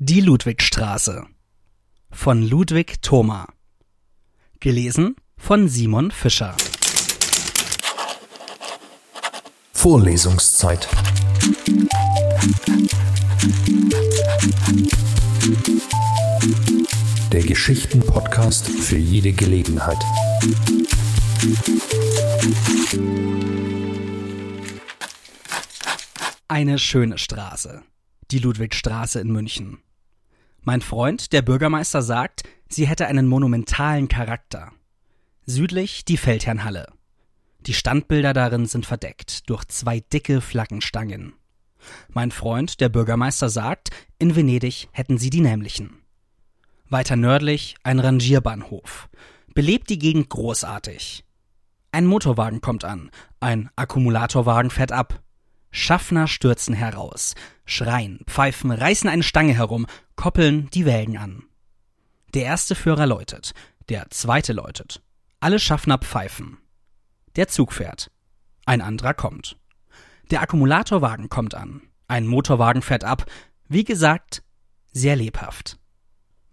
Die Ludwigstraße von Ludwig Thoma. Gelesen von Simon Fischer. Vorlesungszeit. Der Geschichten-Podcast für jede Gelegenheit. Eine schöne Straße. Die Ludwigstraße in München. Mein Freund, der Bürgermeister, sagt, sie hätte einen monumentalen Charakter. Südlich die Feldherrnhalle. Die Standbilder darin sind verdeckt durch zwei dicke Flaggenstangen. Mein Freund, der Bürgermeister, sagt, in Venedig hätten sie die nämlichen. Weiter nördlich ein Rangierbahnhof. Belebt die Gegend großartig. Ein Motorwagen kommt an, ein Akkumulatorwagen fährt ab. Schaffner stürzen heraus, schreien, pfeifen, reißen eine Stange herum, koppeln die Wägen an. Der erste Führer läutet, der zweite läutet. Alle Schaffner pfeifen. Der Zug fährt. Ein anderer kommt. Der Akkumulatorwagen kommt an. Ein Motorwagen fährt ab. Wie gesagt, sehr lebhaft.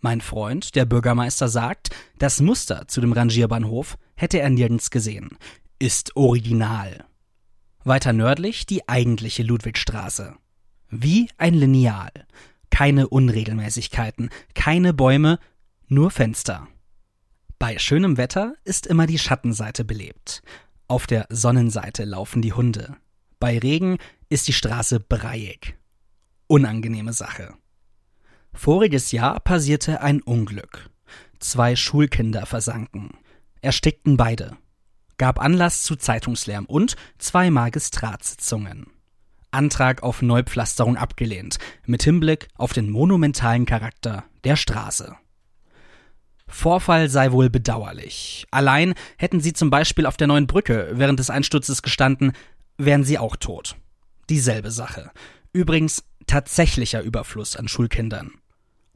Mein Freund, der Bürgermeister, sagt, das Muster zu dem Rangierbahnhof hätte er nirgends gesehen. Ist original. Weiter nördlich die eigentliche Ludwigstraße. Wie ein Lineal. Keine Unregelmäßigkeiten, keine Bäume, nur Fenster. Bei schönem Wetter ist immer die Schattenseite belebt. Auf der Sonnenseite laufen die Hunde. Bei Regen ist die Straße breiig. Unangenehme Sache. Voriges Jahr passierte ein Unglück. Zwei Schulkinder versanken. Erstickten beide. Gab Anlass zu Zeitungslärm und zwei Magistratssitzungen. Antrag auf Neupflasterung abgelehnt, mit Hinblick auf den monumentalen Charakter der Straße. Vorfall sei wohl bedauerlich. Allein hätten sie zum Beispiel auf der neuen Brücke während des Einsturzes gestanden, wären sie auch tot. Dieselbe Sache. Übrigens tatsächlicher Überfluss an Schulkindern.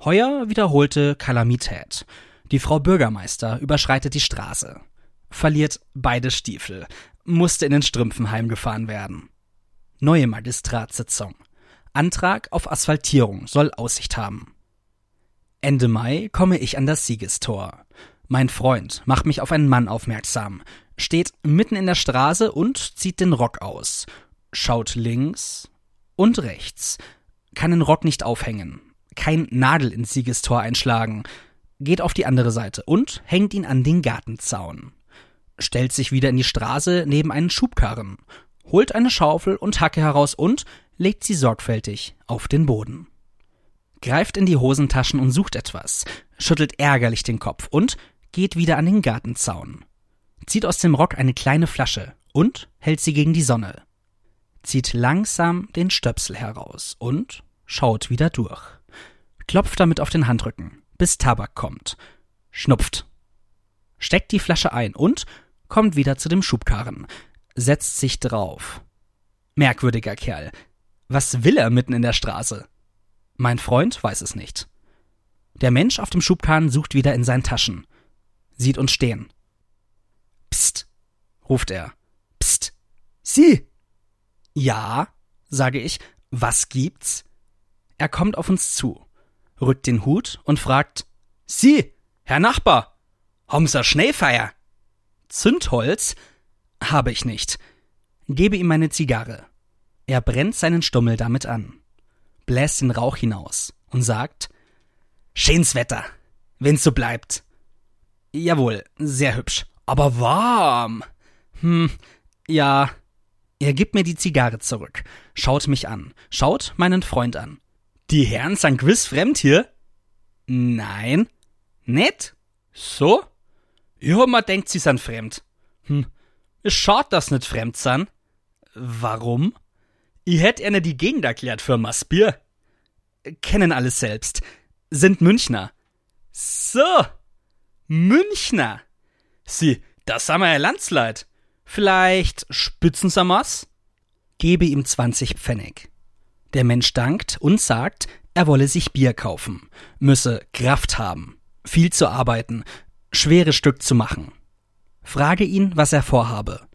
Heuer wiederholte Kalamität. Die Frau Bürgermeister überschreitet die Straße. Verliert beide Stiefel. Musste in den Strümpfen heimgefahren werden. Neue Magistratssitzung. Antrag auf Asphaltierung soll Aussicht haben. Ende Mai komme ich an das Siegestor. Mein Freund macht mich auf einen Mann aufmerksam, steht mitten in der Straße und zieht den Rock aus, schaut links und rechts, kann den Rock nicht aufhängen, kein Nagel ins Siegestor einschlagen, geht auf die andere Seite und hängt ihn an den Gartenzaun, stellt sich wieder in die Straße neben einen Schubkarren, holt eine Schaufel und Hacke heraus und legt sie sorgfältig auf den Boden. Greift in die Hosentaschen und sucht etwas, schüttelt ärgerlich den Kopf und geht wieder an den Gartenzaun, zieht aus dem Rock eine kleine Flasche und hält sie gegen die Sonne, zieht langsam den Stöpsel heraus und schaut wieder durch, klopft damit auf den Handrücken, bis Tabak kommt, schnupft, steckt die Flasche ein und kommt wieder zu dem Schubkarren, setzt sich drauf. Merkwürdiger Kerl. Was will er mitten in der Straße? Mein Freund weiß es nicht. Der Mensch auf dem Schubkarren sucht wieder in seinen Taschen, sieht uns stehen. Psst, ruft er. Psst. Sie. Ja, sage ich. Was gibt's? Er kommt auf uns zu, rückt den Hut und fragt: Sie, Herr Nachbar, haben Sie Schneefeier? Zündholz? Habe ich nicht. Gebe ihm meine Zigarre. Er brennt seinen Stummel damit an bläst den Rauch hinaus und sagt Schönes Wetter, wenn's so bleibt. Jawohl, sehr hübsch, aber warm. Hm, ja. Er gibt mir die Zigarre zurück, schaut mich an, schaut meinen Freund an. Die Herren sind gewiss fremd hier? Nein. Nett? So? Hab mir denkt, sie sind fremd. Hm, es schaut, dass nicht fremd sind. Warum? Ich hätt ihnen die Gegend erklärt für Massbier. Kennen alles selbst. Sind Münchner. So. Münchner. Sie, das haben wir ja Landsleit. Vielleicht Spitzensamers? Gebe ihm 20 Pfennig. Der Mensch dankt und sagt, er wolle sich Bier kaufen, müsse Kraft haben, viel zu arbeiten, schwere Stück zu machen. Frage ihn, was er vorhabe.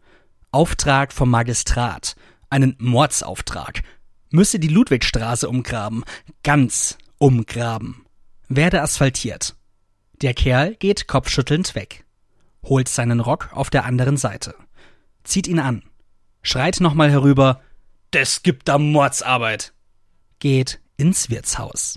Auftrag vom Magistrat, einen Mordsauftrag, müsse die Ludwigstraße umgraben, ganz Umgraben. Werde asphaltiert. Der Kerl geht kopfschüttelnd weg. Holt seinen Rock auf der anderen Seite. Zieht ihn an. Schreit nochmal herüber. Das gibt da Mordsarbeit. Geht ins Wirtshaus.